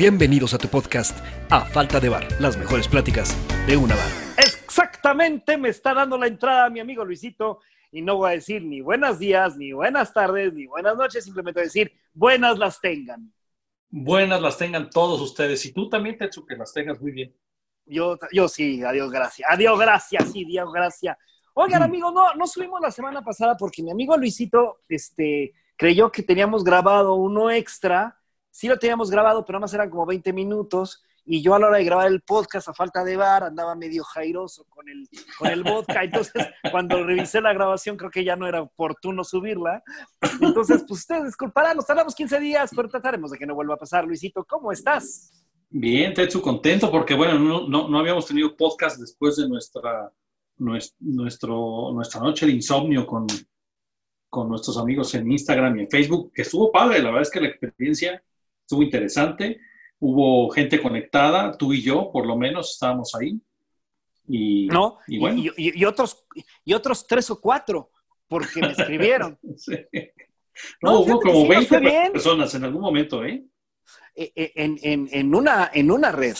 Bienvenidos a tu podcast A Falta de Bar, las mejores pláticas de una bar. Exactamente, me está dando la entrada mi amigo Luisito y no voy a decir ni buenos días, ni buenas tardes, ni buenas noches, simplemente decir buenas las tengan. Buenas las tengan todos ustedes y tú también, Tetsu, que las tengas muy bien. Yo, yo sí, adiós, gracias. Adiós, gracias, sí, adiós, gracias. Oigan, amigos, no, no subimos la semana pasada porque mi amigo Luisito este, creyó que teníamos grabado uno extra sí lo teníamos grabado, pero nada más eran como 20 minutos. Y yo a la hora de grabar el podcast, a falta de bar, andaba medio jairoso con el, con el vodka. Entonces, cuando revisé la grabación, creo que ya no era oportuno subirla. Entonces, pues ustedes disculparán, nos tardamos 15 días, pero trataremos de que no vuelva a pasar. Luisito, ¿cómo estás? Bien, Tetsu, contento porque, bueno, no, no, no habíamos tenido podcast después de nuestra, nuestro, nuestra noche de insomnio con, con nuestros amigos en Instagram y en Facebook, que estuvo padre. La verdad es que la experiencia estuvo interesante. Hubo gente conectada, tú y yo, por lo menos, estábamos ahí. Y, no, y, otros, y otros tres o cuatro, porque me escribieron. No, hubo como 20 personas en algún momento, ¿eh? eh, eh en, una, en una red.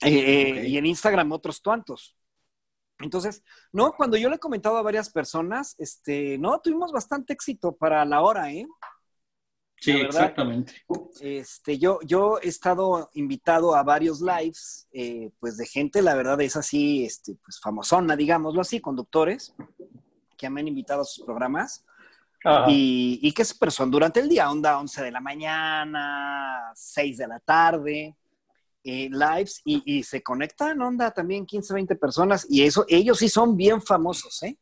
Eh, y en Instagram otros tantos. Entonces, no, cuando yo le he comentado a varias personas, este, no, tuvimos bastante éxito para la hora, ¿eh? Sí, exactamente. Este, yo, yo he estado invitado a varios lives, eh, pues de gente, la verdad es así, este, pues famosona, digámoslo así, conductores, que me han invitado a sus programas. Y, y, que pero son durante el día, onda 11 de la mañana, 6 de la tarde, eh, lives, y, y, se conectan, onda también 15, 20 personas, y eso, ellos sí son bien famosos, ¿eh?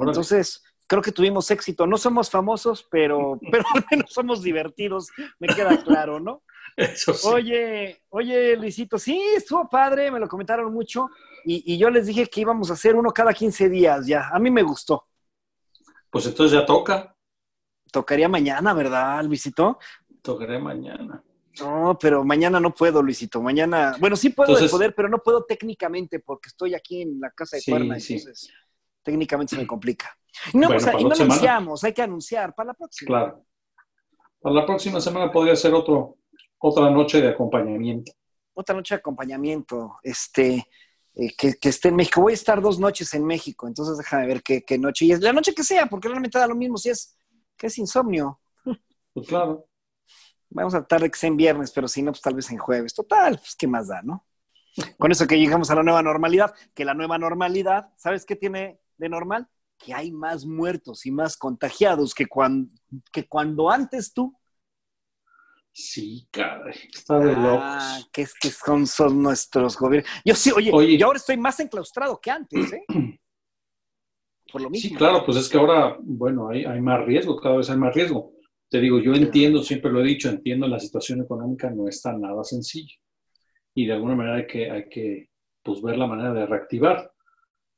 Entonces, creo que tuvimos éxito. No somos famosos, pero, pero al menos somos divertidos, me queda claro, ¿no? Eso sí. Oye, oye, Luisito, sí, estuvo padre, me lo comentaron mucho y, yo les dije que íbamos a hacer uno cada 15 días ya. A mí me gustó. Pues entonces ya toca. Tocaría mañana, ¿verdad, Luisito? Tocaría mañana. No, pero mañana no puedo, Luisito. Mañana, bueno, sí puedo poder, pero no puedo técnicamente porque estoy aquí en la casa de sí, Cuerna, entonces técnicamente se me complica. No, pues, y no anunciamos, hay que anunciar para la próxima. Claro. Para la próxima semana podría ser otro, otra noche de acompañamiento. Otra noche de acompañamiento, este, eh, que, que, esté en México. Voy a estar dos noches en México, entonces déjame ver qué, qué noche. Y es la noche que sea, porque realmente da lo mismo si es que es insomnio. Pues claro. Vamos a tratar de que sea en viernes, pero si no, pues tal vez en jueves. Total, pues qué más da, ¿no? Con eso que llegamos a la nueva normalidad, que la nueva normalidad, ¿sabes qué tiene de normal? Que hay más muertos y más contagiados que cuando, que cuando antes tú. Sí, caray, está de ah, que es que son, son nuestros gobiernos. Yo sí, oye, yo ahora estoy más enclaustrado que antes, ¿eh? Por lo mismo. Sí, claro, pues es que ahora, bueno, hay, hay más riesgo, cada vez hay más riesgo. Te digo, yo entiendo, siempre lo he dicho, entiendo la situación económica no está nada sencilla. Y de alguna manera hay que, hay que pues, ver la manera de reactivar.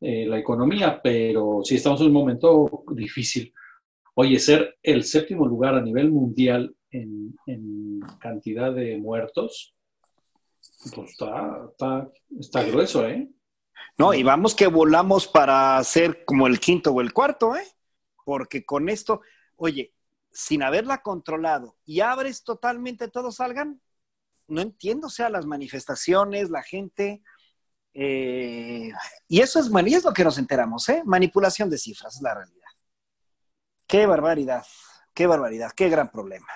Eh, la economía, pero sí estamos en un momento difícil. Oye, ser el séptimo lugar a nivel mundial en, cantidad de muertos, pues está, está, está, grueso, ¿eh? No, y vamos que volamos para ser como el quinto o el cuarto, ¿eh? Porque con esto, oye, sin haberla controlado y abres totalmente, todos salgan, no entiendo, o sea, las manifestaciones, la gente, eh, y eso es, y es lo que nos enteramos, ¿eh? Manipulación de cifras, es la realidad. Qué barbaridad, qué barbaridad, qué gran problema.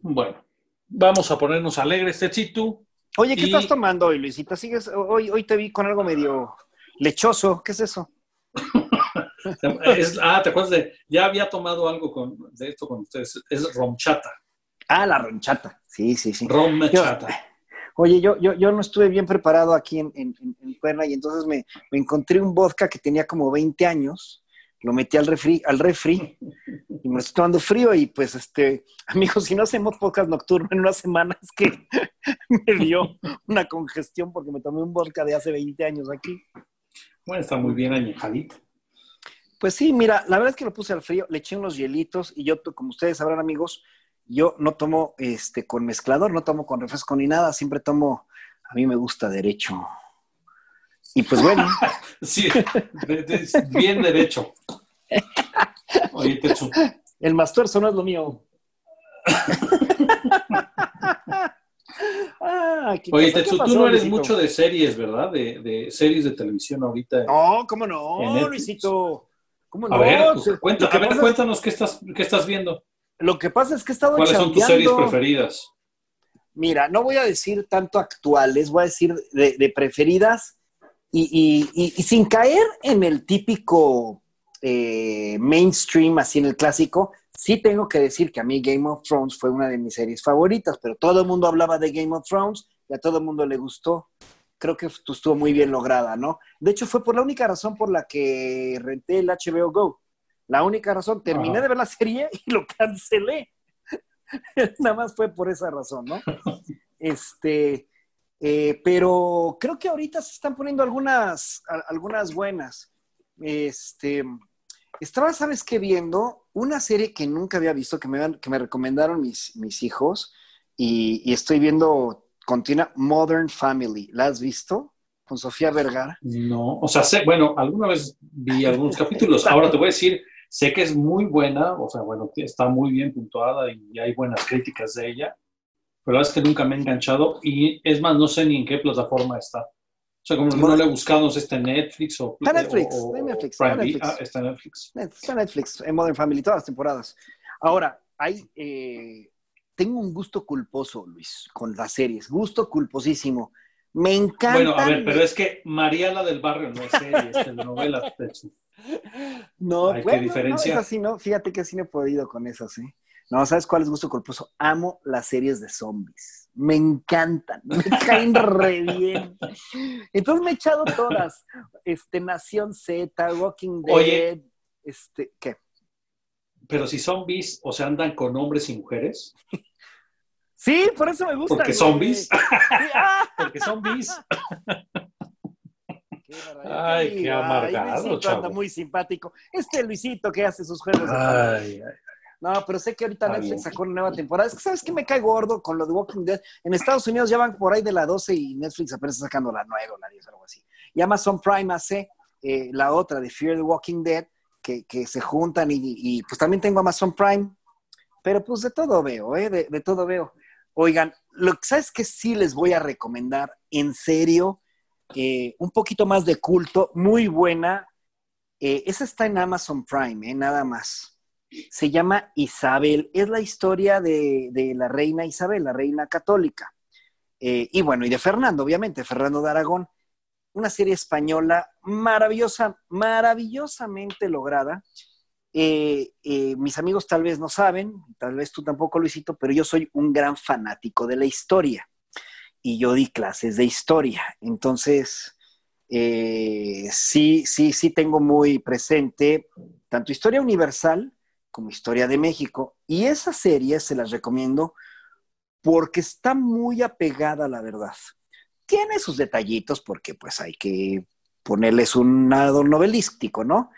Bueno, vamos a ponernos alegres, Techito. Oye, ¿qué estás tomando hoy, Luisita? ¿Sigues? Hoy, hoy te vi con algo medio lechoso. ¿Qué es eso? ah, ¿te acuerdas de? Ya había tomado algo con, de esto con ustedes. Es romchata. Ah, la ronchata. Sí, sí, sí. Romchata oye, yo, yo, yo no estuve bien preparado aquí en, en, Cuerna y entonces me, encontré un vodka que tenía como 20 años, lo metí al refri, al refri y me estoy tomando frío y pues, este, amigos, si no hacemos podcast nocturno en unas semanas que me dio una congestión porque me tomé un vodka de hace 20 años aquí. Bueno, está muy bien añejadito. Pues sí, mira, la verdad es que lo puse al frío, le eché unos hielitos y yo, como ustedes sabrán, amigos, yo no tomo este con mezclador, no tomo con refresco ni nada, siempre tomo, a mí me gusta derecho. Y pues bueno. sí, bien derecho. Oye, Techu. El más no es lo mío. Oye, Tetsu, tú no eres mucho de series, ¿verdad? De, de, series de televisión ahorita. No, ¿cómo no, Luisito? ¿Cómo no? A ver, cuenta, a ver cuéntanos qué estás, qué estás viendo. Lo que pasa es que he estado ¿Cuáles son tus series preferidas? Mira, no voy a decir tanto actuales, voy a decir de, preferidas y, y, sin caer en el típico eh, mainstream, así en el clásico, sí tengo que decir que a mí Game of Thrones fue una de mis series favoritas, pero todo el mundo hablaba de Game of Thrones y a todo el mundo le gustó. Creo que estuvo muy bien lograda, ¿no? De hecho, fue por la única razón por la que renté el HBO Go. La única razón, terminé de ver la serie y lo cancelé. Nada más fue por esa razón, ¿no? Este, eh, pero creo que ahorita se están poniendo algunas, algunas buenas. Este, estaba, ¿sabes qué? Viendo una serie que nunca había visto, que me, que me recomendaron mis, mis hijos, y, y estoy viendo continua Modern Family. ¿La has visto? Con Sofía Vergara. No, o sea, sé, bueno, alguna vez vi algunos capítulos. Ahora te voy a decir, Sé que es muy buena, o sea, bueno, está muy bien puntuada y hay buenas críticas de ella, pero es que nunca me he enganchado y es más, no sé ni en qué plataforma está. O sea, como no le he buscado, no sé, está en Netflix o... Está Netflix, está Netflix. Prime Netflix. Ah, está en Netflix. Está Netflix, en Modern Family, todas las temporadas. Ahora, hay... Eh, tengo un gusto culposo, Luis, con las series. Gusto culposísimo. Me encanta. Bueno, a ver, pero es que María la del barrio no es serie, es telenovela. No, bueno, diferencia? no, es así, ¿no? Fíjate que así no he podido con eso, ¿sí? No, ¿sabes cuál es gusto culposo? Amo las series de zombies. Me encantan, me caen re bien. Entonces me he echado todas. Este, Nación Z, Walking Dead, este, ¿qué? Pero si zombies, o sea, andan con hombres y mujeres. Sí, por eso me gusta. Porque zombies. Ah. Porque zombies. Ay, qué amargado, Luisito anda muy simpático. Este Luisito que hace sus juegos. Ay, ay. No, pero sé que ahorita Netflix sacó una nueva temporada. Es que, ¿sabes qué me cae gordo con lo de Walking Dead? En Estados Unidos ya van por ahí de la 12 y Netflix apenas está sacando la 9 o la 10 o algo así. Y Amazon Prime hace eh, la otra de Fear the Walking Dead, que, que se juntan y, pues también tengo Amazon Prime. Pero pues de todo veo, ¿eh? De, de todo veo. Oigan, lo que sabes que sí les voy a recomendar, en serio, eh, un poquito más de culto, muy buena. Eh, esa está en Amazon Prime, eh, nada más. Se llama Isabel. Es la historia de, la reina Isabel, la reina católica. y bueno, y de Fernando, obviamente, Fernando de Aragón. Una serie española maravillosa, maravillosamente lograda. mis amigos tal vez no saben, tal vez tú tampoco, Luisito, pero yo soy un gran fanático de la historia y yo di clases de historia. Entonces, eh, sí, sí, sí tengo muy presente tanto historia universal como historia de México. Y esa serie se las recomiendo porque está muy apegada a la verdad. Tiene sus detallitos porque pues hay que ponerles un lado novelístico, ¿no?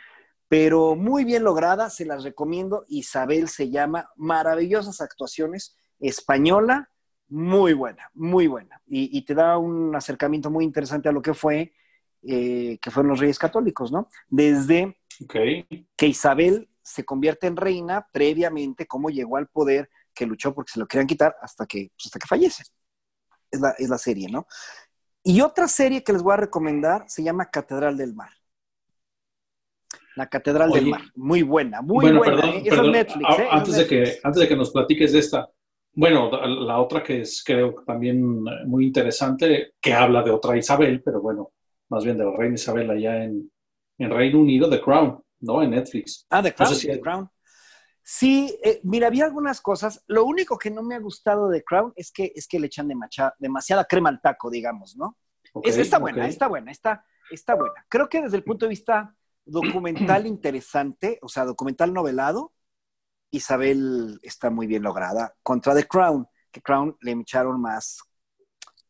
Pero muy bien lograda, se las recomiendo. Isabel se llama, maravillosas actuaciones, española, muy buena, muy buena. Y, te da un acercamiento muy interesante a lo que fue, eh, que fueron los reyes católicos, ¿no? Desde que Isabel se convierte en reina, previamente, cómo llegó al poder, que luchó porque se lo querían quitar hasta que, pues, hasta que fallece. Es la, es la serie, ¿no? Y otra serie que les voy a recomendar se llama Catedral del Mar. La Catedral del Mar. Muy buena, muy buena. ¿eh? es Netflix. ¿eh? Antes, De que, antes de que nos platiques de esta, bueno, la otra que es creo también muy interesante, que habla de otra Isabel, pero bueno, más bien de la reina Isabel allá en, Reino Unido, The Crown, ¿no? En Netflix. Ah, The Crown. The Crown. Sí, eh, mira, había algunas cosas. Lo único que no me ha gustado de Crown es que, es que le echan demasiada crema al taco, digamos, ¿no? está buena, está buena, está, está buena. Creo que desde el punto de vista documental interesante, o sea, documental novelado, Isabel está muy bien lograda. Contra The Crown, que Crown le echaron más,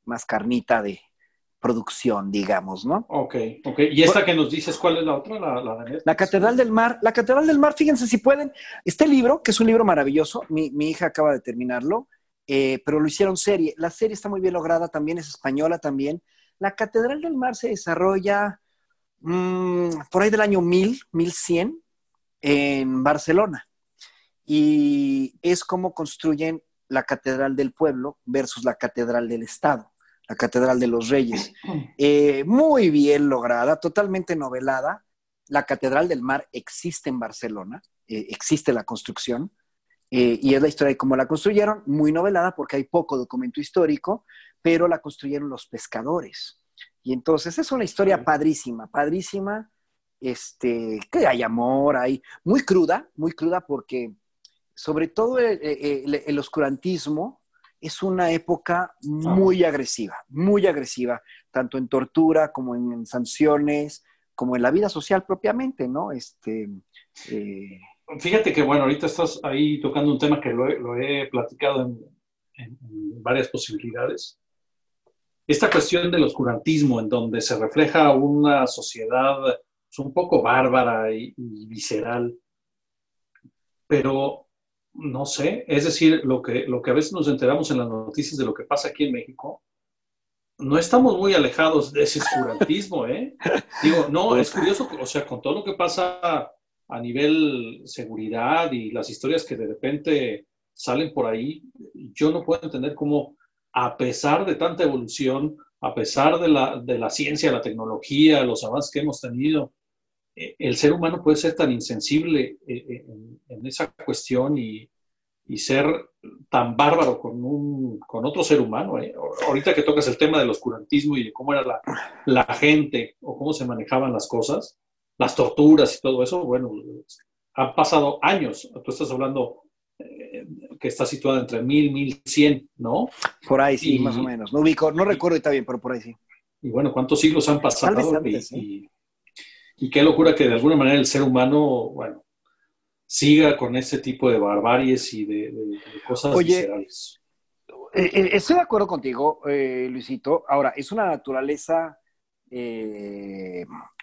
más carnita de producción, digamos, ¿no? Ok, ok. ¿Y esta que nos dices cuál es la otra? La, la, Catedral del Mar. La Catedral del Mar, fíjense si pueden. Este libro, que es un libro maravilloso, mi, hija acaba de terminarlo, eh, pero lo hicieron serie. La serie está muy bien lograda, también es española también. La Catedral del Mar se desarrolla mm, por ahí del año 1000, 1100 en Barcelona y es como construyen la catedral del pueblo versus la catedral del Estado. la Catedral de los Reyes. Eh, muy bien lograda, totalmente novelada. La Catedral del Mar existe en Barcelona, eh, existe la construcción, eh, y es la historia de cómo la construyeron, muy novelada porque hay poco documento histórico, pero la construyeron los pescadores. Y entonces es una historia padrísima, padrísima, este, que hay amor, hay muy cruda, muy cruda porque sobre todo el oscurantismo, es una época muy agresiva, muy agresiva, tanto en tortura como en, sanciones, como en la vida social propiamente, ¿no? Este, eh, Fíjate que, bueno, ahorita estás ahí tocando un tema que lo he, platicado en, varias posibilidades. Esta cuestión del oscurantismo, en donde se refleja una sociedad pues, un poco bárbara y visceral, pero no sé, es decir, lo que, lo que a veces nos enteramos en las noticias de lo que pasa aquí en México, no estamos muy alejados de ese oscurantismo, ¿eh? Digo, no, es curioso, o sea, con todo lo que pasa a nivel seguridad y las historias que de repente salen por ahí, yo no puedo entender cómo, a pesar de tanta evolución, a pesar de la, de la ciencia, la tecnología, los avances que hemos tenido, el ser humano puede ser tan insensible eh, eh, en, esa cuestión y, ser tan bárbaro con, un, con otro ser humano. Ahorita que tocas el tema del oscurantismo y de cómo era la, gente o cómo se manejaban las cosas, las torturas y todo eso, bueno, han pasado años. Tú estás hablando que está situada entre 1000 1100, ¿no? Por ahí sí, más o menos. No ubico, no recuerdo está bien, pero por ahí sí. Y bueno, ¿cuántos siglos han pasado? y, y qué locura que de alguna manera el ser humano, bueno, siga con ese tipo de barbaries y de, cosas Oye, eh, eh, estoy de acuerdo contigo, eh, Luisito. Ahora, es una naturaleza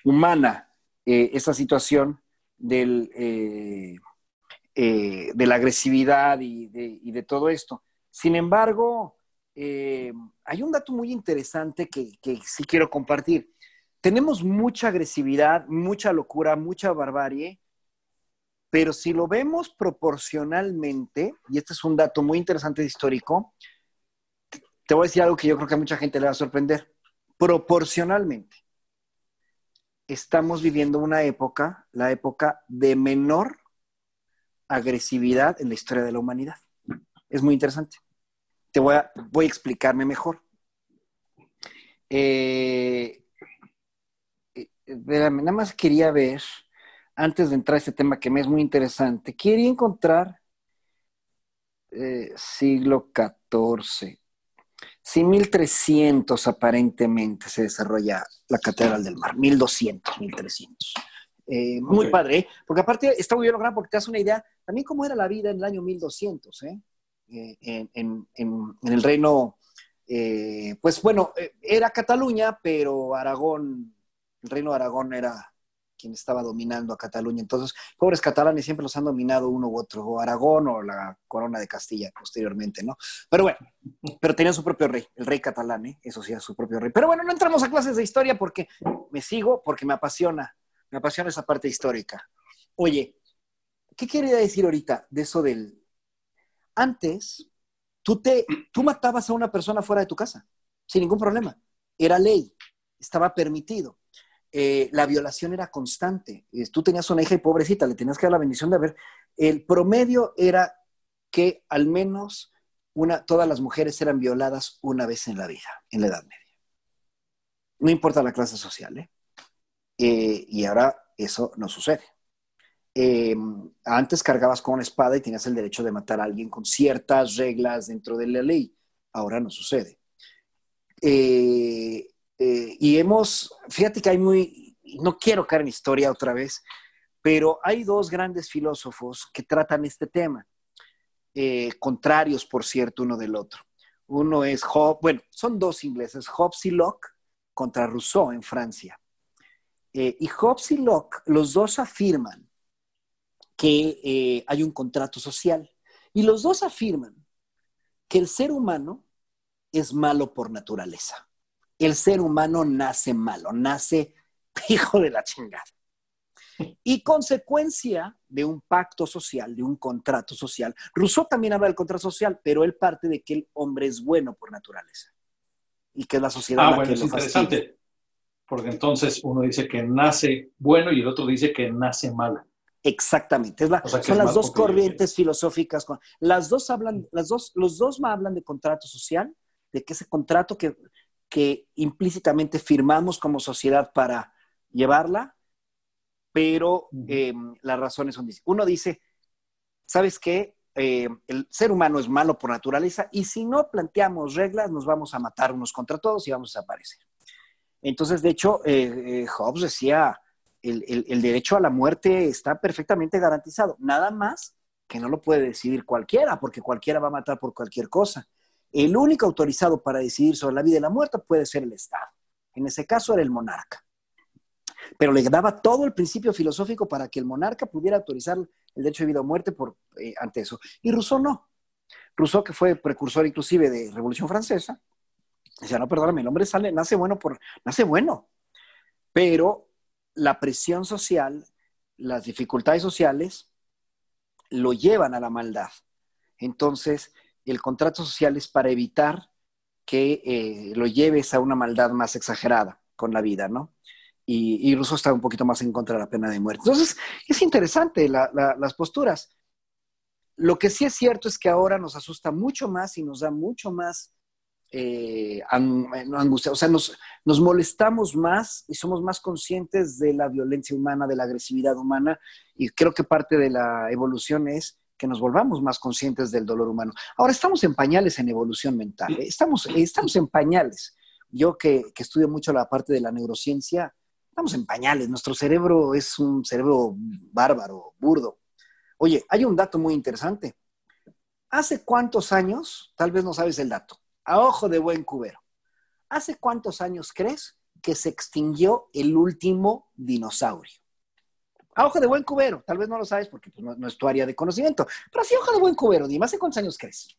humana esa situación del, de la agresividad y de, todo esto. Sin embargo, hay un dato muy interesante que, que sí quiero compartir tenemos mucha agresividad, mucha locura, mucha barbarie, pero si lo vemos proporcionalmente, y este es un dato muy interesante histórico, te voy a decir algo que yo creo que a mucha gente le va a sorprender. Proporcionalmente, estamos viviendo una época, la época de menor agresividad en la historia de la humanidad. Es muy interesante. Te voy a, voy a explicarme mejor. Eh, nada más quería ver, antes de entrar a este tema que me es muy interesante, quería encontrar eh, siglo XIV. Sí, 1300 aparentemente se desarrolla la Catedral del Mar, 1200, 1300. Eh, muy padre, ¿eh? porque aparte está muy bien logrado porque te das una idea también cómo era la vida en el año 1200, ¿eh? en, en, el reino, pues bueno, era Cataluña, pero Aragón el reino de Aragón era quien estaba dominando a Cataluña. Entonces, pobres catalanes siempre los han dominado uno u otro, o Aragón o la corona de Castilla posteriormente, ¿no? Pero bueno, pero tenían su propio rey, el rey catalán, ¿eh? eso sí, su propio rey. Pero bueno, no entramos a clases de historia porque me sigo, porque me apasiona, me apasiona esa parte histórica. Oye, ¿qué quería decir ahorita de eso del... Antes, tú, te, tú matabas a una persona fuera de tu casa, sin ningún problema. Era ley, estaba permitido. Eh, la violación era constante. Eh, tú tenías una hija y pobrecita, le tenías que dar la bendición de ver. El promedio era que al menos una, todas las mujeres eran violadas una vez en la vida, en la Edad Media. No importa la clase social, ¿eh? y ahora eso no sucede. antes cargabas con una espada y tenías el derecho de matar a alguien con ciertas reglas dentro de la ley. Ahora no sucede. Eh, eh, y hemos, fíjate que hay muy, no quiero caer en historia otra vez, pero hay dos grandes filósofos que tratan este tema, eh, contrarios, por cierto, uno del otro. Uno es Hobbes, bueno, son dos ingleses, Hobbes y Locke contra Rousseau en Francia. Eh, y Hobbes y Locke, los dos afirman que hay un contrato social. Y los dos afirman que el ser humano es malo por naturaleza el ser humano nace malo, nace hijo de la chingada. Y consecuencia de un pacto social, de un contrato social. Rousseau también habla del contrato social, pero él parte de que el hombre es bueno por naturaleza. y que es la sociedad ah, la bueno, que es lo interesante. fastidia. Porque entonces uno dice que nace bueno y el otro dice que nace malo. Exactamente. Es la- O sea, que son las dos corrientes filosóficas. con- Las dos hablan, las dos, los dos hablan de contrato social, de que ese contrato que, que implícitamente firmamos como sociedad para llevarla, pero eh, las razones son distintas. Uno dice, ¿sabes qué? Eh, el ser humano es malo por naturaleza y si no planteamos reglas nos vamos a matar unos contra todos y vamos a desaparecer. Entonces, de hecho, eh, eh, Hobbes decía, el, el- el derecho a la muerte está perfectamente garantizado, nada más que no lo puede decidir cualquiera, porque cualquiera va a matar por cualquier cosa. El único autorizado para decidir sobre la vida y la muerte puede ser el Estado. En ese caso era el monarca. Pero le daba todo el principio filosófico para que el monarca pudiera autorizar el derecho de vida o muerte por, eh, ante eso. Y Rousseau no. Rousseau, que fue precursor inclusive de Revolución Francesa, decía, no, perdóname, el hombre sale, nace bueno por, nace bueno. Pero la presión social, las dificultades sociales, lo llevan a la maldad. Entonces, el contrato social es para evitar que eh, lo lleves a una maldad más exagerada con la vida, ¿no? Y, y está un poquito más en contra de la pena de muerte. Entonces, es interesante la- la- las posturas. Lo que sí es cierto es que ahora nos asusta mucho más y nos da mucho más eh, an- angustia. O sea, nos molestamos más y somos más conscientes de la violencia humana, de la agresividad humana. Y creo que parte de la evolución es que nos volvamos más conscientes del dolor humano. Ahora estamos en pañales en evolución mental. ¿eh? Estamos, estamos en pañales. Yo que, que estudio mucho la parte de la neurociencia, estamos en pañales. Nuestro cerebro es un cerebro bárbaro, burdo. Oye, hay un dato muy interesante. ¿Hace cuántos años, tal vez no sabes el dato, a ojo de buen cubero, ¿hace cuántos años crees que se extinguió el último dinosaurio? A ojo de buen cubero, tal vez no lo sabes porque pues, no, no es tu área de conocimiento, pero sí, ojo de buen cubero, dime, ¿hace cuántos años crees?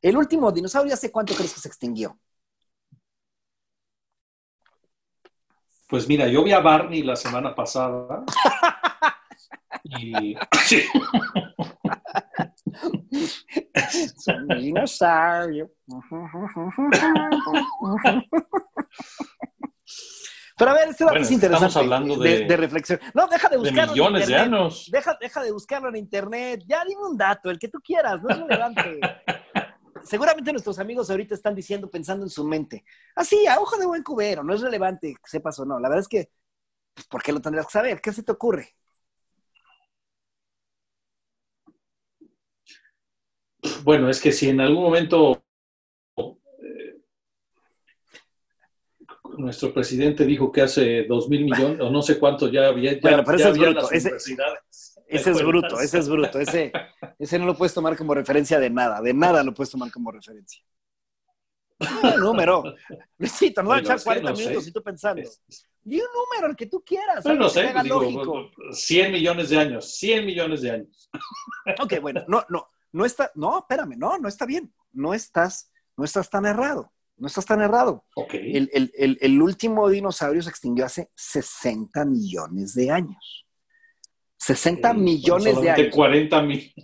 El último dinosaurio, ¿hace cuánto crees que se extinguió? Pues mira, yo vi a Barney la semana pasada y sí, Es un dinosaurio. Pero a ver, este dato Bueno, es interesante. estamos hablando de- de reflexión. No, deja de de buscarlo. en millones de internet. años. Deja, deja de buscarlo en internet. Ya dime un dato, el que tú quieras, no es relevante. Seguramente nuestros amigos ahorita están diciendo, pensando en su mente. Así, a ojo de buen cubero, no es relevante que sepas o no. La verdad es que, pues, ¿por qué lo tendrías que saber? ¿Qué se te ocurre? bueno, es que si en algún momento nuestro presidente dijo que hace dos mil millones o no sé cuánto ya había. Ya, Bueno, pero ese es bruto, ese- es ¿Te bruto, ese es bruto. Ese, no lo puedes tomar como referencia de nada. De nada lo puedes tomar como referencia. Un número. Luisito, nos va a echar es que 40 no sé. minutos y tú pensando. Di un número, el que tú quieras. Algo no sé, digo, lógico. 100 millones de años, 100 millones de años. Ok, bueno, no, no, no está, no, espérame, no, no está bien. No estás, no estás tan errado. No estás tan errado. Ok. El, el- el- el último dinosaurio se extinguió hace 60 millones de años. 60 Eh, millones de solamente años. 40 mil.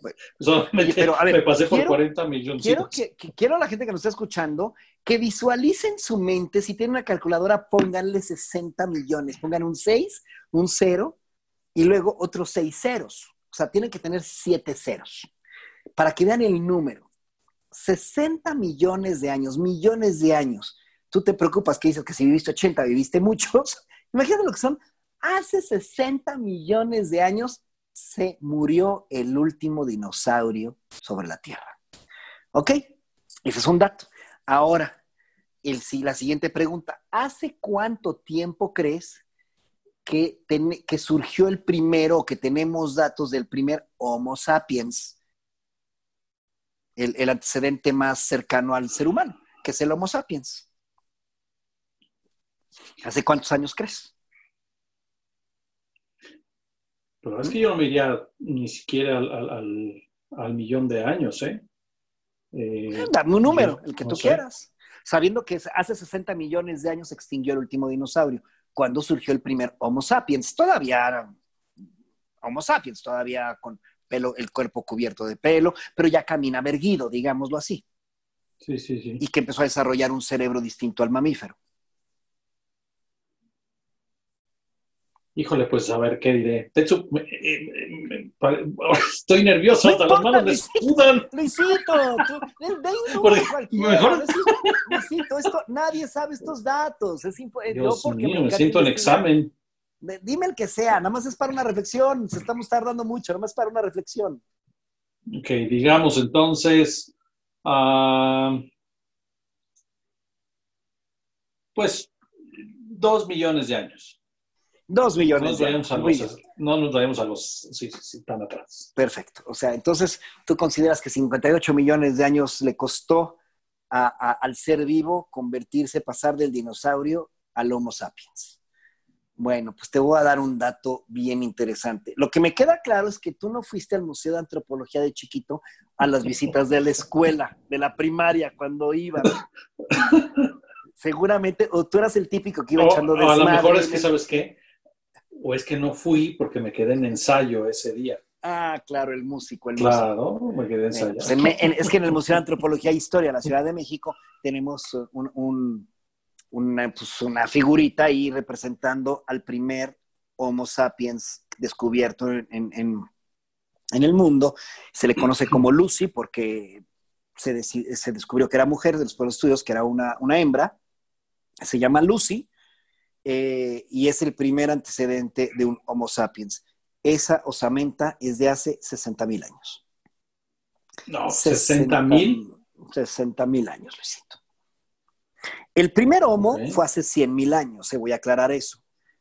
Bueno, Solamente pero, a ver, me pasé por quiero- 40 millones. Quiero que, que- quiero a la gente que nos está escuchando que visualicen su mente, si tienen una calculadora, pónganle 60 millones, pongan un 6, un 0 y luego otros 6 ceros. O sea, tienen que tener 7 ceros para que vean el número. 60 millones de años, millones de años. Tú te preocupas que dices que si viviste 80, viviste muchos. Imagínate lo que son. Hace 60 millones de años se murió el último dinosaurio sobre la Tierra. ¿Ok? Ese es un dato. Ahora, el, la siguiente pregunta. ¿Hace cuánto tiempo crees que, que surgió el primero, que tenemos datos del primer Homo sapiens? El, el antecedente más cercano al ser humano, que es el Homo sapiens. ¿Hace cuántos años crees? Pero es que yo no me iría ni siquiera al, al- al- al millón de años, ¿eh? Eh, Dame un número, yo el que no tú sé. quieras. Sabiendo que hace 60 millones de años se extinguió el último dinosaurio. cuando surgió el primer Homo sapiens? Todavía era Homo sapiens, todavía con pelo, el cuerpo cubierto de pelo, pero ya camina erguido, digámoslo así. Sí, sí, sí. Y que empezó a desarrollar un cerebro distinto al mamífero. Híjole, pues a ver qué diré. De hecho, estoy nervioso, hasta las manos me escudan. Luisito, tú, mejor... Luisito, esto, nadie sabe estos datos. Es Dios mío, me, siento en examen. Dime el que sea, nada más es para una reflexión. Se estamos tardando mucho, nada más para una reflexión. Ok, digamos entonces, uh, pues dos millones de años. Dos millones de años. no nos vayamos a los sí, sí, tan atrás. Perfecto. O sea, entonces tú consideras que 58 millones de años le costó al ser vivo convertirse, pasar del dinosaurio al Homo sapiens. Bueno, pues te voy a dar un dato bien interesante. Lo que me queda claro es que tú no fuiste al Museo de Antropología de chiquito a las visitas de la escuela, de la primaria, cuando iba. Seguramente, o tú eras el típico que iba echando desmadre. a lo mejor es que, ¿sabes qué? o es que no fui porque me quedé en ensayo ese día. Ah, claro, el músico. El claro, me quedé en ensayo. es que en el Museo de Antropología e Historia de la Ciudad de México tenemos un, pues, una, figurita ahí representando al primer Homo sapiens descubierto en, el mundo. Se le conoce como Lucy porque se, se, descubrió que era mujer de los estudios, que era una, una hembra. Se llama Lucy eh, y es el primer antecedente de un Homo sapiens. Esa osamenta es de hace 60 mil años. No, 60 mil. 60 mil años, Luisito. El primer Homo fue hace 100 mil años, se voy a aclarar eso.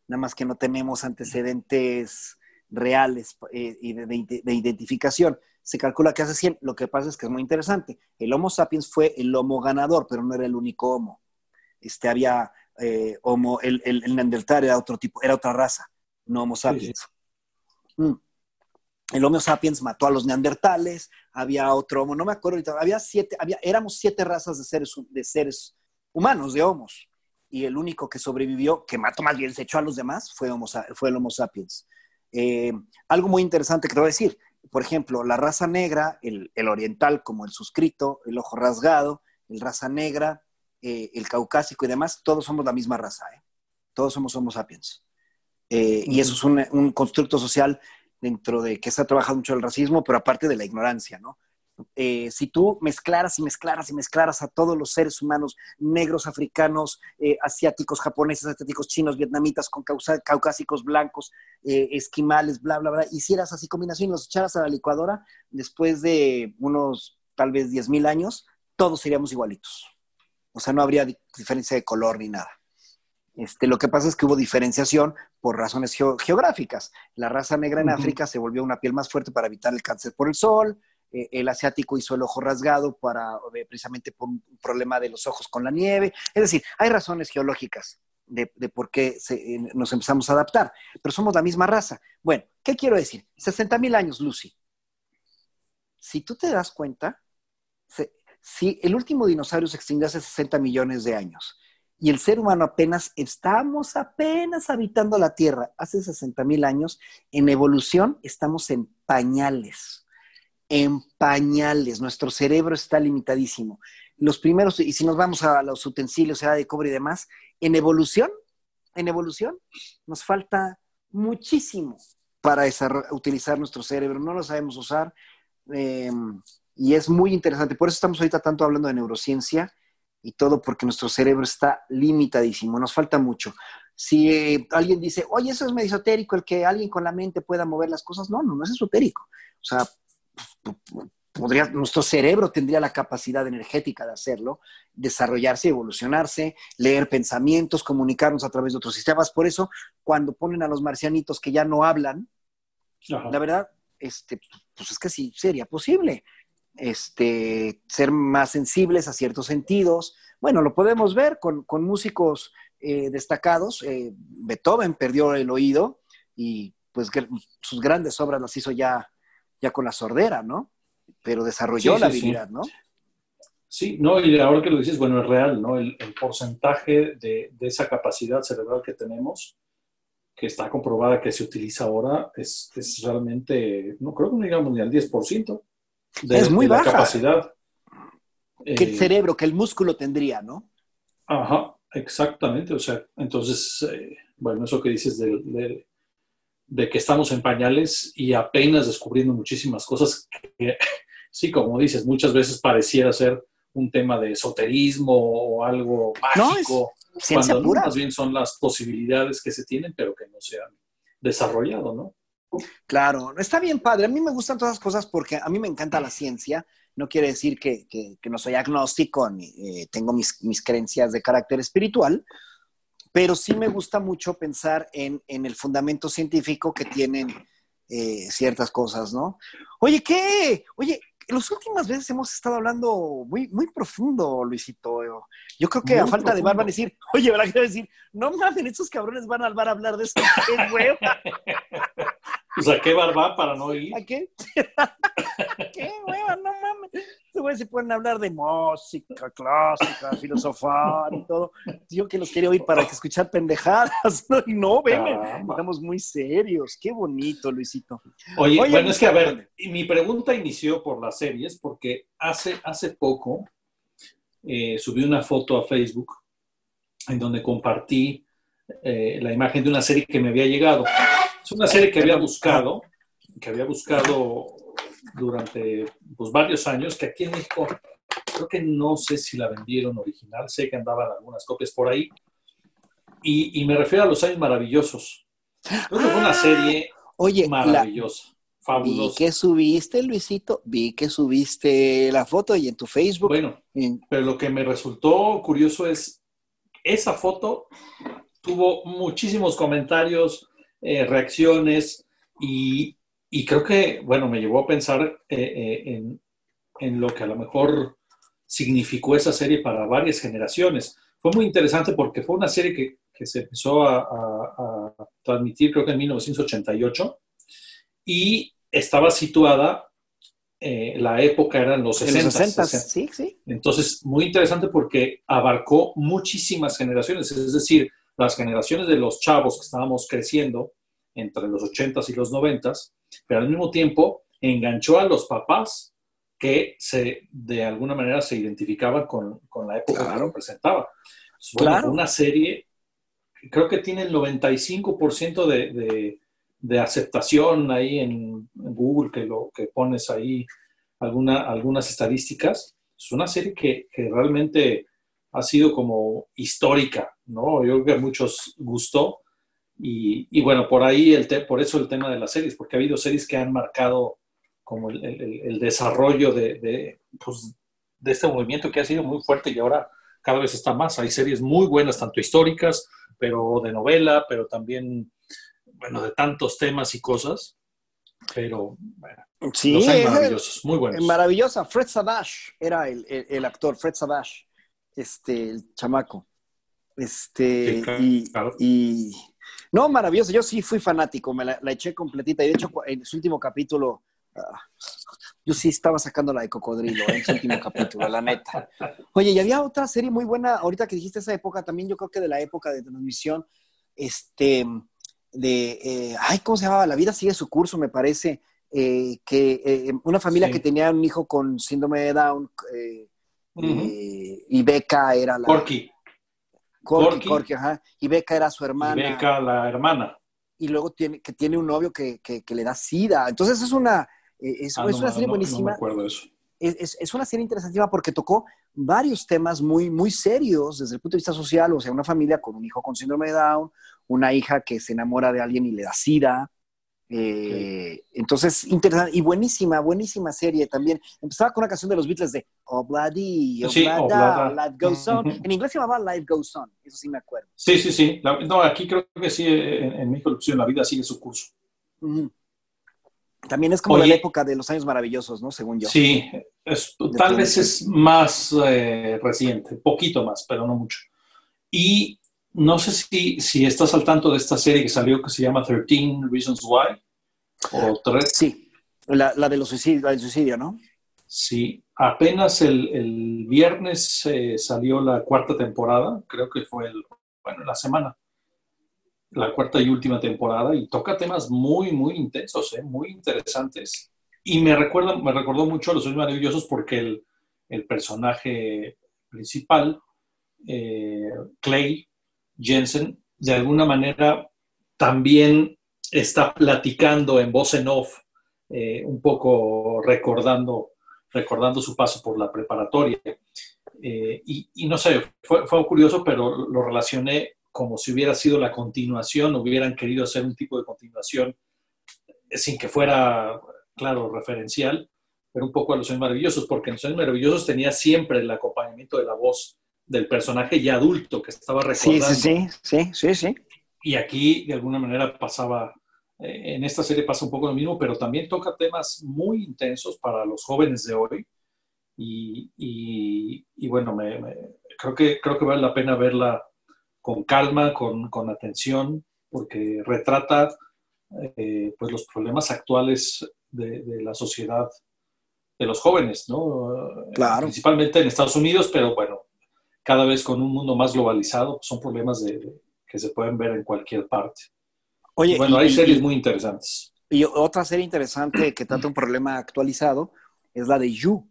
Nada más que no tenemos antecedentes reales eh, de, de, identificación. Se calcula que hace 100. Lo que pasa es que es muy interesante. El Homo sapiens fue el Homo ganador, pero no era el único Homo. Este, había eh, homo, el, el, Neandertal era otro tipo, era otra raza, no Homo sapiens. Mm. El Homo sapiens mató a los neandertales, había otro Homo, no me acuerdo ahorita, había siete, había, éramos siete razas de seres, de seres humanos, de Homos, y el único que sobrevivió, que mató más bien, se echó a los demás, fue, homo, fue el Homo sapiens. Eh, algo muy interesante que te voy a decir, por ejemplo, la raza negra, el, el oriental como el suscrito, el ojo rasgado, el raza negra, eh, el caucásico y demás, todos somos la misma raza, ¿eh? todos somos Homo sapiens. Eh, y eso es un, constructo social dentro de que se ha trabajado mucho el racismo, pero aparte de la ignorancia, ¿no? Si tú mezclaras y mezclaras y mezclaras a todos los seres humanos, negros, africanos, asiáticos, japoneses, asiáticos, chinos, vietnamitas, con caucásicos, blancos, esquimales, bla, bla, bla, hicieras así combinación y los echaras a la licuadora, después de unos tal vez 10.000 años, todos seríamos igualitos. O sea, no habría diferencia de color ni nada. Este, lo que pasa es que hubo diferenciación por razones geográficas. La raza negra en África se volvió una piel más fuerte para evitar el cáncer por el sol. Eh, el asiático hizo el ojo rasgado para, eh, precisamente por un problema de los ojos con la nieve. Es decir, hay razones geológicas de, por qué eh, nos empezamos a adaptar, pero somos la misma raza. Bueno, ¿qué quiero decir? 60 mil años, Lucy. Si tú te das cuenta, si el último dinosaurio se extinguió hace 60 millones de años y el ser humano apenas, estamos apenas habitando la Tierra hace 60 mil años, en evolución estamos en pañales, en pañales, nuestro cerebro está limitadísimo. Los primeros, y si nos vamos a los utensilios, edad de cobre y demás, en evolución, en evolución, nos falta muchísimo para utilizar nuestro cerebro, no lo sabemos usar. Eh, y es muy interesante. Por eso estamos ahorita tanto hablando de neurociencia y todo, porque nuestro cerebro está limitadísimo, nos falta mucho. Si eh, alguien dice, oye, eso es medio esotérico, el que alguien con la mente pueda mover las cosas, no, no, no es esotérico. O sea, podría, nuestro cerebro tendría la capacidad energética de hacerlo, desarrollarse, evolucionarse, leer pensamientos, comunicarnos a través de otros sistemas. Por eso, cuando ponen a los marcianitos que ya no hablan, la verdad, este, pues es que sí, sería posible este, ser más sensibles a ciertos sentidos. Bueno, lo podemos ver con, músicos eh, destacados. Eh, Beethoven perdió el oído y pues sus grandes obras las hizo ya, ya con la sordera, ¿no? Pero desarrolló la habilidad, ¿no? Sí, no, y ahora que lo dices, bueno, es real, ¿no? El, porcentaje de, esa capacidad cerebral que tenemos, que está comprobada que se utiliza ahora, es, es realmente, no creo que no digamos ni al 10% es muy baja. capacidad. que el cerebro, que el músculo tendría, ¿no? Ajá, exactamente. O sea, entonces, eh, bueno, eso que dices de, de, que estamos en pañales y apenas descubriendo muchísimas cosas que, sí, como dices, muchas veces pareciera ser un tema de esoterismo o algo mágico, no, cuando más bien son las posibilidades que se tienen, pero que no se han desarrollado, ¿no? Claro, está bien padre. A mí me gustan todas las cosas porque a mí me encanta la ciencia. No quiere decir que, no soy agnóstico ni eh, tengo mis, creencias de carácter espiritual, pero sí me gusta mucho pensar en, el fundamento científico que tienen eh, ciertas cosas, ¿no? Oye, ¿qué? Oye, las últimas veces hemos estado hablando muy, muy profundo, Luisito. Yo creo que a falta de bar van a decir, oye, ¿verdad? Quiero decir, no mames, estos cabrones van al bar a hablar de esto. ¡Qué hueva! O sea, ¿qué barba para no ir? ¿A qué? ¿Qué hueva? No mames. Estos güeyes se pueden hablar de música clásica, filosofar y todo. Yo que los quería oír para que escuchar pendejadas, ¿no? Y no, ven, estamos muy serios. Qué bonito, Luisito. Oye, bueno, es que a ver, mi pregunta inició por las series porque hace, hace poco eh, subí una foto a Facebook en donde compartí eh, la imagen de una serie que me había llegado. Es una serie que había buscado, que había buscado durante pues, varios años, que aquí en México creo que no sé si la vendieron original, sé que andaban algunas copias por ahí. Y, me refiero a Los Años Maravillosos. Creo que fue una serie Oye, maravillosa. Fabulosa. Vi que subiste, Luisito, vi que subiste la foto y en tu Facebook. Bueno, pero lo que me resultó curioso es, esa foto tuvo muchísimos comentarios, eh, reacciones y, creo que, bueno, me llevó a pensar eh, eh, en, lo que a lo mejor significó esa serie para varias generaciones. Fue muy interesante porque fue una serie que, se empezó a, transmitir creo que en 1988 y estaba situada, la época eran los 60. Los 60 sí, sí. Entonces, muy interesante porque abarcó muchísimas generaciones, es decir, las generaciones de los chavos que estábamos creciendo entre los 80s y los 90s, pero al mismo tiempo enganchó a los papás que se, de alguna manera se identificaban con, la época que representaba. claro. Una serie, creo que tiene el 95% de, de, aceptación ahí en, Google, que, lo, que pones ahí alguna, algunas estadísticas. Es una serie que, que realmente ha sido como histórica, ¿no? Yo creo que a muchos gustó. Y, bueno, por ahí, el por eso el tema de las series, porque ha habido series que han marcado como el, desarrollo de, pues, de, este movimiento que ha sido muy fuerte y ahora cada vez está más. Hay series muy buenas, tanto históricas, pero de novela, pero también, bueno, de tantos temas y cosas. Pero, bueno, sí, maravillosos, muy buenos. Maravillosa. Fred Savage era el, el actor, Fred Savage este, el chamaco. Este, y, no, maravilloso. Yo sí fui fanático, me la, eché completita. Y de hecho, en su último capítulo, ah, yo sí estaba sacando la de cocodrilo en su último capítulo, la neta. Oye, y había otra serie muy buena, ahorita que dijiste esa época, también yo creo que de la época de transmisión, este, de, eh, ay, ¿cómo se llamaba? La vida sigue su curso, me parece. Eh, que eh, una familia que tenía un hijo con síndrome de Down, y Beca era la... Corky. Corky, ajá. Y Beca era su hermana. Y Beca la hermana. Y luego tiene, que tiene un novio que, le da sida. Entonces es una, eh, es, ah, una serie buenísima. eso. Es, es, una serie interesantísima porque tocó varios temas muy, muy serios desde el punto de vista social, o sea, una familia con un hijo con síndrome de Down, una hija que se enamora de alguien y le da sida, eh, entonces, interesante y buenísima, buenísima serie también. Empezaba con una canción de los Beatles de Obladi, Oblada, Life Goes On. En inglés se llamaba Life Goes On, eso sí me acuerdo. Sí, sí, sí. no, aquí creo que sí, en, mi México la vida sigue su curso. También es como de la época de los años maravillosos, ¿no? Según yo. Sí, tal vez es más eh, reciente, poquito más, pero no mucho. Y no sé si, si estás al tanto de esta serie que salió que se llama 13 Reasons Why. O Sí, la, de los suicidios, del suicidio, ¿no? Sí, apenas el, viernes eh, salió la cuarta temporada, creo que fue el, bueno, la semana, la cuarta y última temporada, y toca temas muy, muy intensos, eh, muy interesantes. Y me, recuerda, me recordó mucho a Los Sueños Maravillosos porque el, el personaje principal, eh, Clay Jensen, de alguna manera también está platicando en voz en off, eh, un poco recordando, recordando su paso por la preparatoria. Eh, y, no sé, fue, fue curioso, pero lo relacioné como si hubiera sido la continuación, hubieran querido hacer un tipo de continuación sin que fuera, claro, referencial, pero un poco a Los Años Maravillosos, porque en Los Años Maravillosos tenía siempre el acompañamiento de la voz del personaje ya adulto que estaba recordando. Sí, sí, sí, sí, sí. Y aquí, de alguna manera, pasaba, eh, en esta serie pasa un poco lo mismo, pero también toca temas muy intensos para los jóvenes de hoy. Y, y, bueno, me, creo, que, creo que vale la pena verla con calma, con, con atención, porque retrata eh, pues los problemas actuales de, de, la sociedad de los jóvenes, ¿no? Claro. Principalmente en Estados Unidos, pero bueno, cada vez con un mundo más globalizado, son problemas de, que se pueden ver en cualquier parte. Oye, bueno, hay series muy interesantes. Y otra serie interesante que trata un problema actualizado es la de You,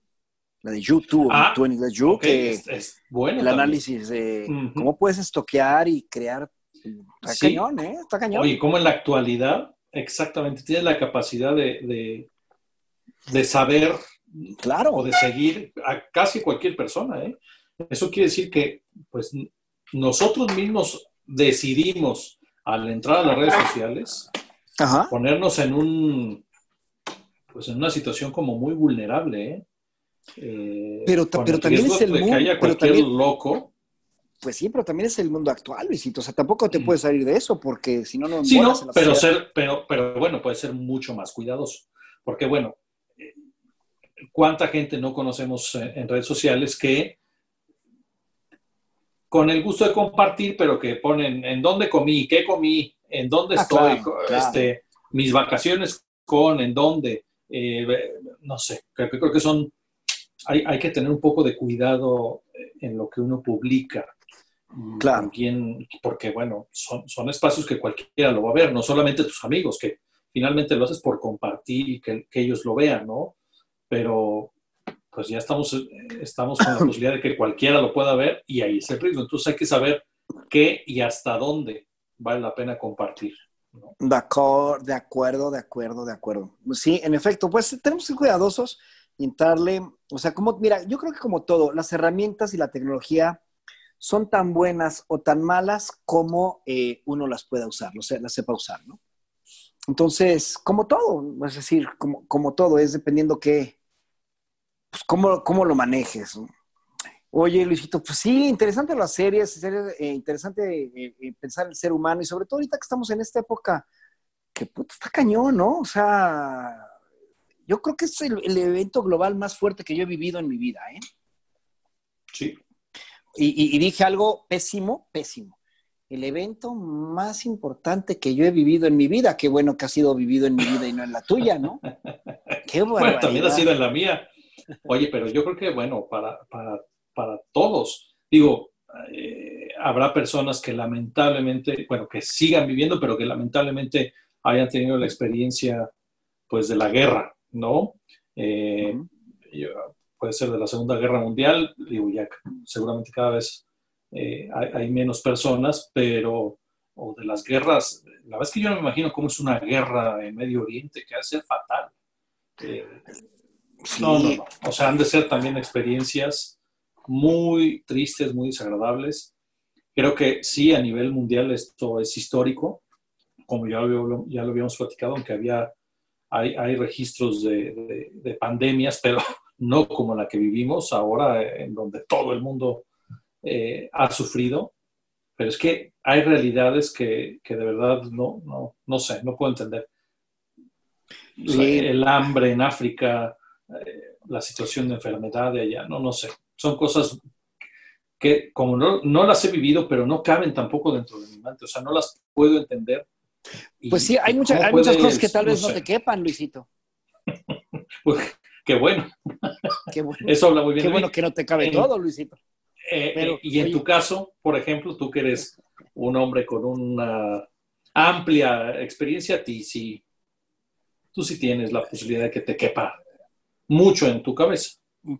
la de You, tú, ah, tú en inglés You, que es, bueno el análisis de cómo puedes estoquear y crear. Está cañón, ¿eh? Está cañón. Oye, cómo en la actualidad, exactamente, tienes la capacidad de, de, de saber claro. o de seguir a casi cualquier persona, ¿eh? Eso quiere decir que, pues, nosotros mismos decidimos al entrar a las redes sociales ponernos en un, pues, en una situación como muy vulnerable, ¿eh? Eh, pero, pero también es el mundo. Que haya cualquier loco. Pues sí, pero también es el mundo actual, Luisito. O sea, tampoco te mm. puedes salir de eso, porque si no, no. Sí, no, pero, ser, pero, pero bueno, puede ser mucho más cuidadoso. Porque bueno, eh, ¿cuánta gente no conocemos en redes sociales que con el gusto de compartir, pero que ponen en dónde comí, qué comí, en dónde ah, estoy, Este, mis vacaciones con, en dónde, eh, no sé, creo, creo que son, hay, hay, que tener un poco de cuidado en lo que uno publica. Claro. porque bueno, son, son espacios que cualquiera lo va a ver, no solamente tus amigos, que finalmente lo haces por compartir y que, que ellos lo vean, ¿no? Pero, pues ya estamos, estamos con la posibilidad de que cualquiera lo pueda ver y ahí es el riesgo. Entonces hay que saber qué y hasta dónde vale la pena compartir. De, acuerdo, de acuerdo, de acuerdo, de acuerdo. Sí, en efecto, pues tenemos que ser cuidadosos y entrarle, o sea, como, mira, yo creo que como todo, las herramientas y la tecnología son tan buenas o tan malas como eh, uno las pueda usar, o sea, las sepa usar, ¿no? Entonces, como todo, es decir, como, como todo, es dependiendo qué, pues, cómo, lo manejes. Oye, Luisito, pues sí, interesante las series, eh, interesante eh, eh, pensar el ser humano y sobre todo ahorita que estamos en esta época que puta, está cañón, ¿no? O sea, yo creo que es el, evento global más fuerte que yo he vivido en mi vida, ¿eh? Sí. Y, y, dije algo pésimo, pésimo. El evento más importante que yo he vivido en mi vida, qué bueno que ha sido vivido en mi vida y no en la tuya, ¿no? Qué bueno. también ha sido en la mía. Oye, pero yo creo que, bueno, para, para, para todos, digo, eh, habrá personas que lamentablemente, bueno, que sigan viviendo, pero que lamentablemente hayan tenido la experiencia, pues, de la guerra, ¿no? Eh, puede ser de la Segunda Guerra Mundial, digo, ya seguramente cada vez eh, hay, menos personas, pero, o de las guerras, la verdad es que yo no me imagino cómo es una guerra en Medio Oriente, que hace fatal. No, no, no. O sea, han de ser también experiencias muy tristes, muy desagradables. Creo que sí, a nivel mundial esto es histórico, como ya lo, ya lo habíamos platicado, aunque había, hay, hay registros de, de, pandemias, pero no como la que vivimos ahora, en donde todo el mundo eh, ha sufrido. Pero es que hay realidades que, que de verdad no, no, no sé, no puedo entender. El hambre en África, la situación de enfermedad de allá, no, no sé. Son cosas que como no, no, las he vivido, pero no caben tampoco dentro de mi mente, o sea, no las puedo entender. pues sí, hay, muchas muchas cosas que tal vez no, te quepan, Luisito. pues, qué bueno. Eso habla muy bien. Qué bueno que no te cabe todo, Luisito. Eh, pero, y en tu caso, por ejemplo, tú que eres un hombre con una amplia experiencia, a ti sí, tú sí tienes la posibilidad de que te quepa mucho en tu cabeza.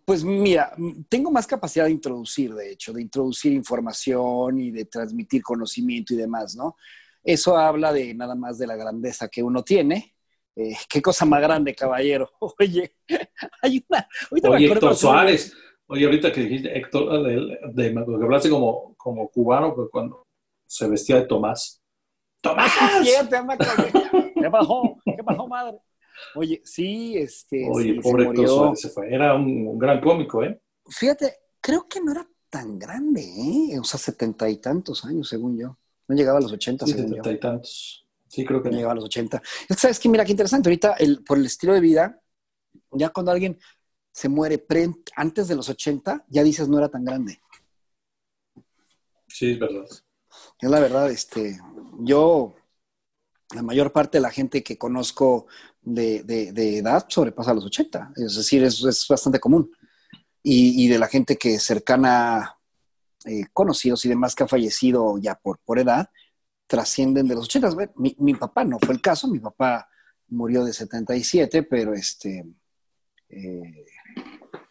Pues mira, tengo más capacidad de introducir, de hecho, de introducir información y de transmitir conocimiento y demás, ¿no? Eso habla de nada más de la grandeza que uno tiene. Eh, qué cosa más grande, caballero. Oye, hay una. Oye, Héctor Suárez. Oye, ahorita que dijiste Héctor, de, de, que hablaste como, como cubano, pues cuando se vestía de Tomás. ¡Tomás! ¿Qué pasó? ¿Qué pasó, madre? Oye, sí, este. Oye, pobre Héctor se fue. Era un, gran cómico, ¿eh? Fíjate, creo que no era tan grande, ¿eh? O sea, setenta y tantos años, según yo. No llegaba a los ochenta, sí, setenta y tantos. Sí, creo que no. llegaba a los ochenta. ¿Sabes qué? Mira, qué interesante. Ahorita, el, por el estilo de vida, ya cuando alguien se muere antes de los ochenta, ya dices no era tan grande. Sí, es verdad. Es la verdad, este, yo, la mayor parte de la gente que conozco de, de, edad sobrepasa los 80, es decir, es, es bastante común. Y, y, de la gente que cercana, eh, conocidos y demás que ha fallecido ya por, por edad, trascienden de los 80. Mi, mi, papá no fue el caso, mi papá murió de 77, pero este... Eh,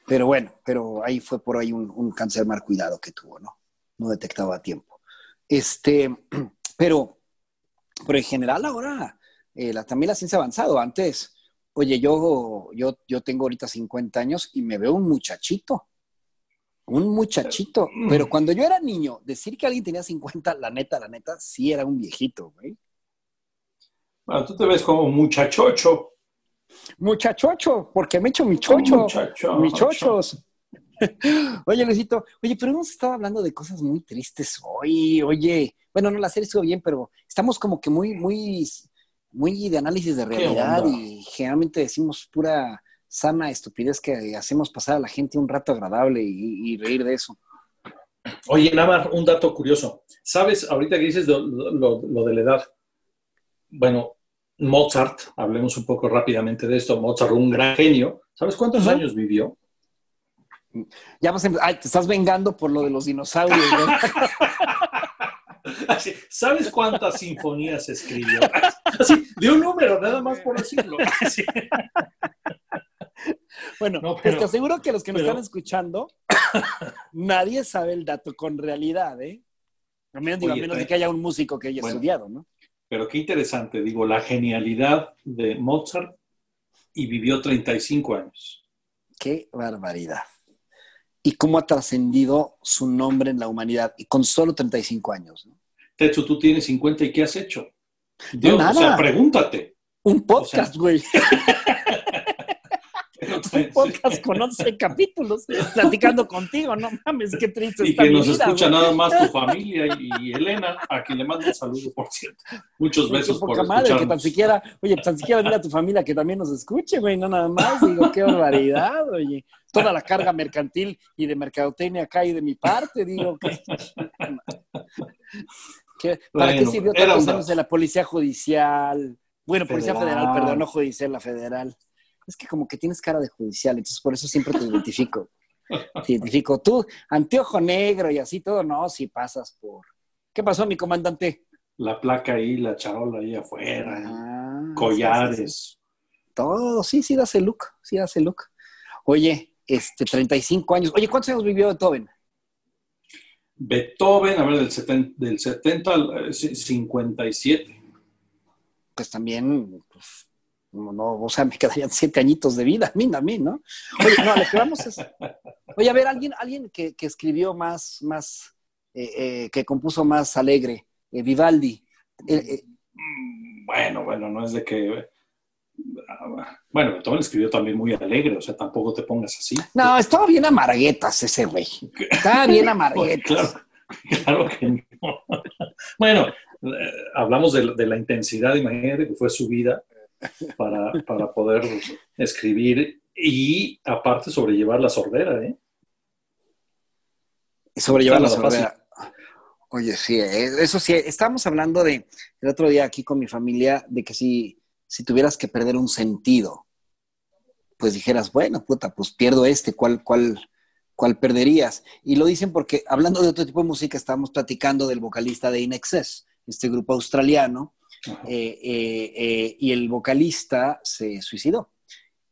pero bueno, pero ahí fue por ahí un, cáncer mal cuidado que tuvo, ¿no? No detectaba a tiempo. Este, pero, pero en general ahora eh, la, también la ciencia ha avanzado. Antes, oye, yo, yo, yo tengo ahorita 50 años y me veo un muchachito. Un muchachito. Pero cuando yo era niño, decir que alguien tenía 50, la neta, la neta, sí era un viejito, güey. Bueno, tú te ves como un muchachocho. Muchachocho, porque me he hecho mi chocho. Mis chochos. oye, Luisito, oye, pero hemos estado hablando de cosas muy tristes hoy. Oye, bueno, no, la serie estuvo bien, pero estamos como que muy, muy muy de análisis de realidad y generalmente decimos pura sana estupidez que hacemos pasar a la gente un rato agradable y, reír de eso. Oye, nada más un dato curioso. ¿Sabes, ahorita que dices lo, de la edad? Bueno, Mozart, hablemos un poco rápidamente de esto. Mozart, un gran genio. ¿Sabes cuántos años vivió? Ya vas a, te estás vengando por lo de los dinosaurios. ¿Sabes cuántas sinfonías escribió? Así, de un número, nada más por decirlo. Bueno, pues te aseguro que los que nos están escuchando, nadie sabe el dato con realidad, ¿eh? A menos, de que haya un músico que haya estudiado, ¿no? Pero qué interesante, digo, la genialidad de Mozart y vivió 35 años. Qué barbaridad. Y cómo ha trascendido su nombre en la humanidad, y con solo 35 años. ¿no? Techo, tú tienes 50 y ¿qué has hecho? Dios, o sea, pregúntate. Un podcast, güey. un podcast con 11 capítulos platicando contigo, no mames, qué triste. Y que nos escucha nada más tu familia y Elena, a quien le mando un saludo, por cierto. Muchos besos por madre, que tan siquiera, oye, tan siquiera dile a tu familia que también nos escuche, güey, no nada más. Digo, qué barbaridad, oye. Toda la carga mercantil y de mercadotecnia cae de mi parte, digo. Que... ¿Para qué sirvió tantos años de la policía judicial? Bueno, policía federal, perdón, no judicial, la federal. Es que como que tienes cara de judicial, entonces por eso siempre te identifico. Te identifico. Tú, anteojo negro y así todo, no, si pasas por... ¿Qué pasó, mi comandante? La placa ahí, la charola ahí afuera, ah, collares. Todo, sí, sí das el look, sí das el look. Oye, este, 35 años. Oye, ¿cuántos años vivió Beethoven? Beethoven, a ver, del 70, del 70 al 57. Eh, pues también, pues, no, o sea, me quedarían siete añitos de vida, a mí, a mí, ¿no? Oye, no, lo que vamos es. Oye, a ver, alguien, alguien que, escribió más, más, eh, eh, que compuso más alegre, Vivaldi. bueno, bueno, no es de que bueno, Beethoven escribió también muy alegre, o sea, tampoco te pongas así. No, estaba bien amarguetas ese güey. Estaba bien amarguetas. claro, que no. bueno, eh, hablamos de, la intensidad, imagínate que fue su vida para, poder escribir y aparte sobrellevar la sordera, ¿eh? Sobrellevar la sordera. Oye, sí, eh, eso sí, estábamos hablando de el otro día aquí con mi familia de que si si tuvieras que perder un sentido, pues dijeras, bueno, puta, pues pierdo este, ¿cuál, cuál, cuál perderías? Y lo dicen porque, hablando de otro tipo de música, estábamos platicando del vocalista de In Excess, este grupo australiano, eh, eh, eh, y el vocalista se suicidó.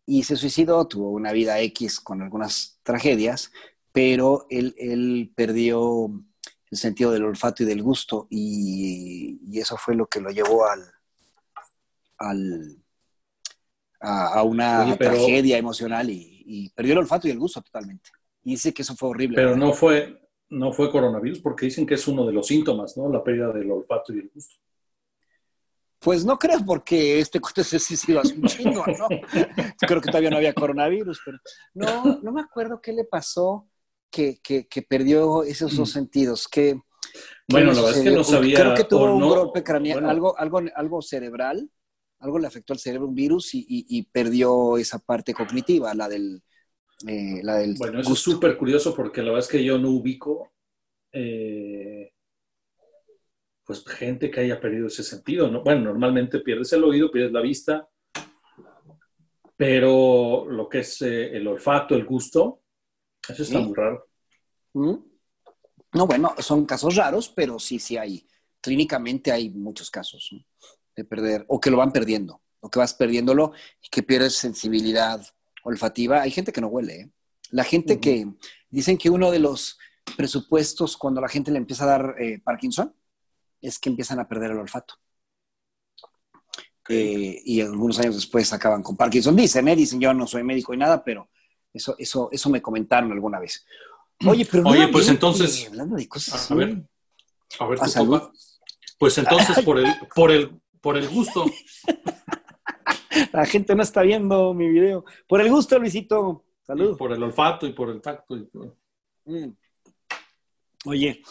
y se suicidó, tuvo una vida X con algunas tragedias, pero él, él perdió el sentido del olfato y del gusto y, eso fue lo que lo llevó al, al a, una tragedia emocional y, perdió el olfato y el gusto totalmente. Y dice que eso fue horrible. Pero no fue, no fue coronavirus porque dicen que es uno de los síntomas, ¿no? La pérdida del olfato y el gusto. Pues no creo, porque este cuento se suicidó hace un chingo, ¿no? creo que todavía no había coronavirus, pero no, no me acuerdo qué le pasó que, que, perdió esos dos mm. sentidos. Que, bueno, la verdad es que no sabía. Creo que tuvo un golpe craneal, algo, algo, algo cerebral, algo le afectó al cerebro, un virus, y, y, perdió esa parte cognitiva, la del. Eh, la del bueno, eso es súper curioso porque la verdad es que yo no ubico. Eh, pues gente que haya perdido ese sentido. ¿no? Bueno, normalmente pierdes el oído, pierdes la vista, pero lo que es eh, el olfato, el gusto, eso está muy raro. ¿Mm? No, bueno, son casos raros, pero sí, sí hay. Clínicamente hay muchos casos de perder, o que lo van perdiendo, o que vas perdiéndolo y que pierdes sensibilidad olfativa. Hay gente que no huele. ¿eh? La gente que dicen que uno de los presupuestos cuando la gente le empieza a dar eh, Parkinson es que empiezan a perder el olfato. Eh, y algunos años después acaban con Parkinson. Dicen, ¿eh? Dicen, yo no soy médico y nada, pero eso, eso, eso me comentaron alguna vez. Oye, pero Oye, pues entonces. Hablando de cosas a ver, a ver, Pues entonces, por el, por el, por el gusto. La gente no está viendo mi video. Por el gusto, Luisito. Salud. por el olfato y por el tacto. Mm. Oye,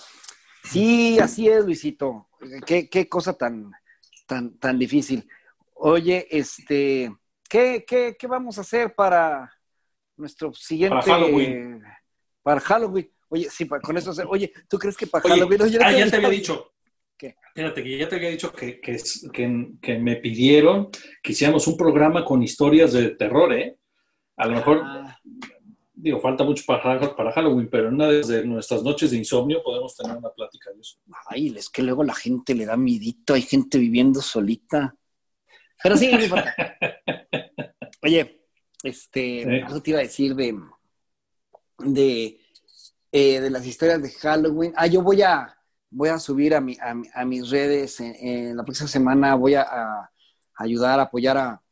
Sí, así es, Luisito. Qué, qué cosa tan, tan, tan difícil. Oye, este, ¿qué, qué, qué vamos a hacer para nuestro siguiente... Para Halloween. Para Halloween. Oye, sí, con eso, oye, ¿tú crees que para Halloween... ah, ya te había dicho. ¿Qué? Fíjate que ya te había dicho que, que, que, que, me pidieron que hiciéramos un programa con historias de terror, ¿eh? A lo mejor ah digo, falta mucho para, para Halloween, pero en una de nuestras noches de insomnio podemos tener una plática de eso. Ay, es que luego la gente le da midito, hay gente viviendo solita. Pero sí. Oye, este, algo te iba a decir de, de, eh, de las historias de Halloween. Ah, yo voy a, voy a subir a, mi, a, mis redes en, la próxima semana, voy a, a ayudar, a apoyar a,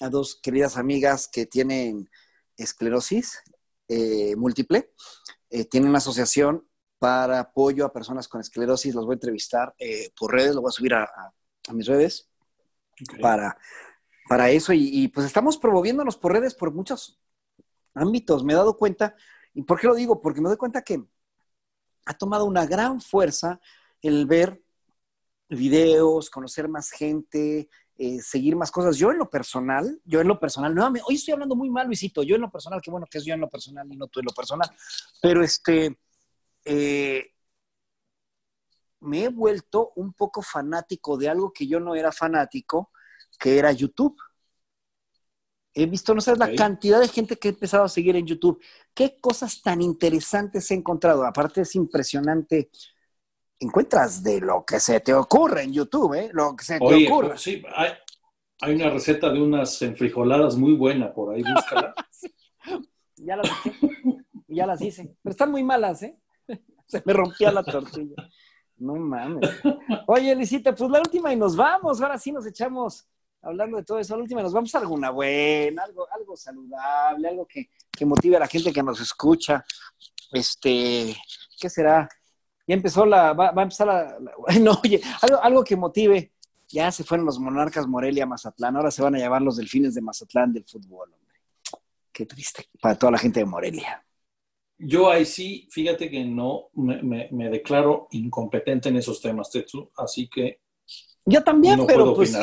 a dos queridas amigas que tienen esclerosis eh, múltiple. Eh, tiene una asociación para apoyo a personas con esclerosis. Los voy a entrevistar eh, por redes, lo voy a subir a, mis redes para, para eso. Y, pues estamos promoviéndonos por redes por muchos ámbitos. Me he dado cuenta, ¿y por qué lo digo? Porque me doy cuenta que ha tomado una gran fuerza el ver videos, conocer más gente, eh, seguir más cosas. Yo en lo personal, yo en lo personal, nuevamente, hoy estoy hablando muy mal, Luisito, yo en lo personal, qué bueno que es yo en lo personal y no tú en lo personal, pero este, eh, me he vuelto un poco fanático de algo que yo no era fanático, que era YouTube. He visto, no sabes, la cantidad de gente que he empezado a seguir en YouTube. Qué cosas tan interesantes he encontrado. Aparte es impresionante encuentras de lo que se te ocurre en YouTube, ¿eh? Lo que se te ocurre. Pues sí, hay, una receta de unas enfrijoladas muy buena por ahí, búscala. Ya las ya las hice, pero están muy malas, ¿eh? Se me rompía la tortilla. No mames. Oye, Lisita, pues la última y nos vamos. Ahora sí nos echamos, hablando de todo eso, la última nos vamos a alguna buena, algo, algo saludable, algo que, que motive a la gente que nos escucha. Este, ¿qué será? ya empezó la, va, a empezar la, no, oye, algo, algo que motive. Ya se fueron los monarcas Morelia Mazatlán, ahora se van a llamar los delfines de Mazatlán del fútbol, hombre. Qué triste para toda la gente de Morelia. Yo ahí sí, fíjate que no me, me, declaro incompetente en esos temas, Tetsu, así que. Yo también, pero pues,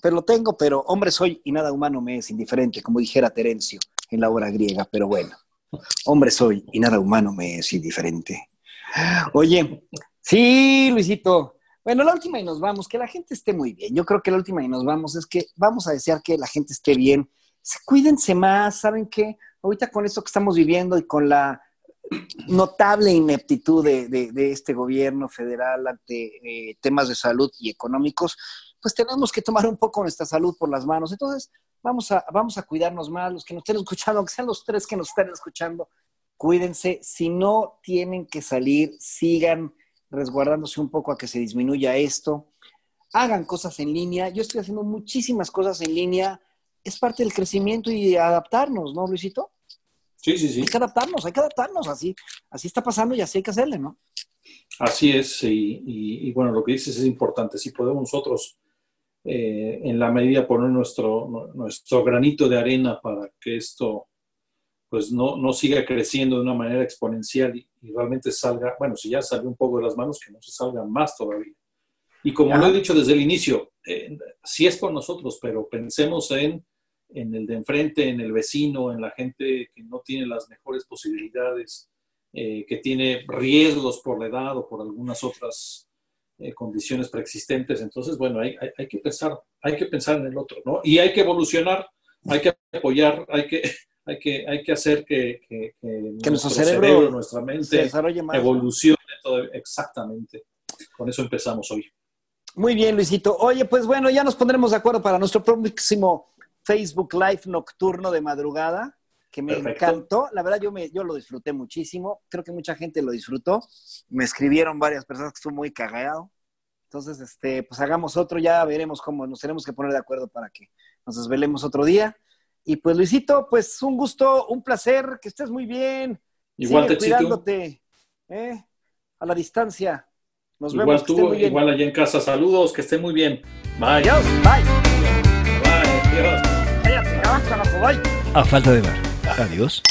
pero lo tengo, pero hombre soy y nada humano me es indiferente, como dijera Terencio en la obra griega, pero bueno, hombre soy y nada humano me es indiferente. Oye, sí, Luisito. Bueno, la última y nos vamos, que la gente esté muy bien. Yo creo que la última y nos vamos es que vamos a desear que la gente esté bien. Cuídense más, ¿saben qué? Ahorita con esto que estamos viviendo y con la notable ineptitud de, este gobierno federal ante eh, temas de salud y económicos, pues tenemos que tomar un poco nuestra salud por las manos. Entonces, vamos a, vamos a cuidarnos más, los que nos estén escuchando, aunque sean los tres que nos estén escuchando, cuídense. Si no tienen que salir, sigan resguardándose un poco a que se disminuya esto. Hagan cosas en línea. Yo estoy haciendo muchísimas cosas en línea. Es parte del crecimiento y adaptarnos, ¿no, Luisito? Sí, sí, sí. Hay que adaptarnos, hay que adaptarnos. Así, así está pasando y así hay que hacerle, ¿no? Así es. Y, bueno, lo que dices es importante. Si podemos nosotros, eh, en la medida, poner nuestro, nuestro granito de arena para que esto pues no, no siga creciendo de una manera exponencial y, realmente salga, bueno, si ya salió un poco de las manos, que no se salga más todavía. Y como lo he dicho desde el inicio, eh, sí es por nosotros, pero pensemos en, en el de enfrente, en el vecino, en la gente que no tiene las mejores posibilidades, eh, que tiene riesgos por la edad o por algunas otras eh, condiciones preexistentes. Entonces, bueno, hay, hay, hay, que pensar, hay que pensar en el otro, ¿no? Y hay que evolucionar, hay que apoyar, hay que, hay que, hay que hacer que, que, nuestro, cerebro, nuestra mente evolucione todo, exactamente. Con eso empezamos hoy. Muy bien, Luisito. Oye, pues bueno, ya nos pondremos de acuerdo para nuestro próximo Facebook Live nocturno de madrugada, que me encantó. La verdad, yo, me, yo lo disfruté muchísimo. Creo que mucha gente lo disfrutó. Me escribieron varias personas que estuvo muy cagado. Entonces, este, pues hagamos otro, ya veremos cómo nos tenemos que poner de acuerdo para que nos desvelemos otro día. Y pues Luisito, pues un gusto, un placer, que estés muy bien. Igual te cuidándote, ¿eh? a la distancia. Nos igual vemos. Tú, igual allá en casa. Saludos, que esté muy bien. Bye. Adiós, bye. A falta de ver. Adiós.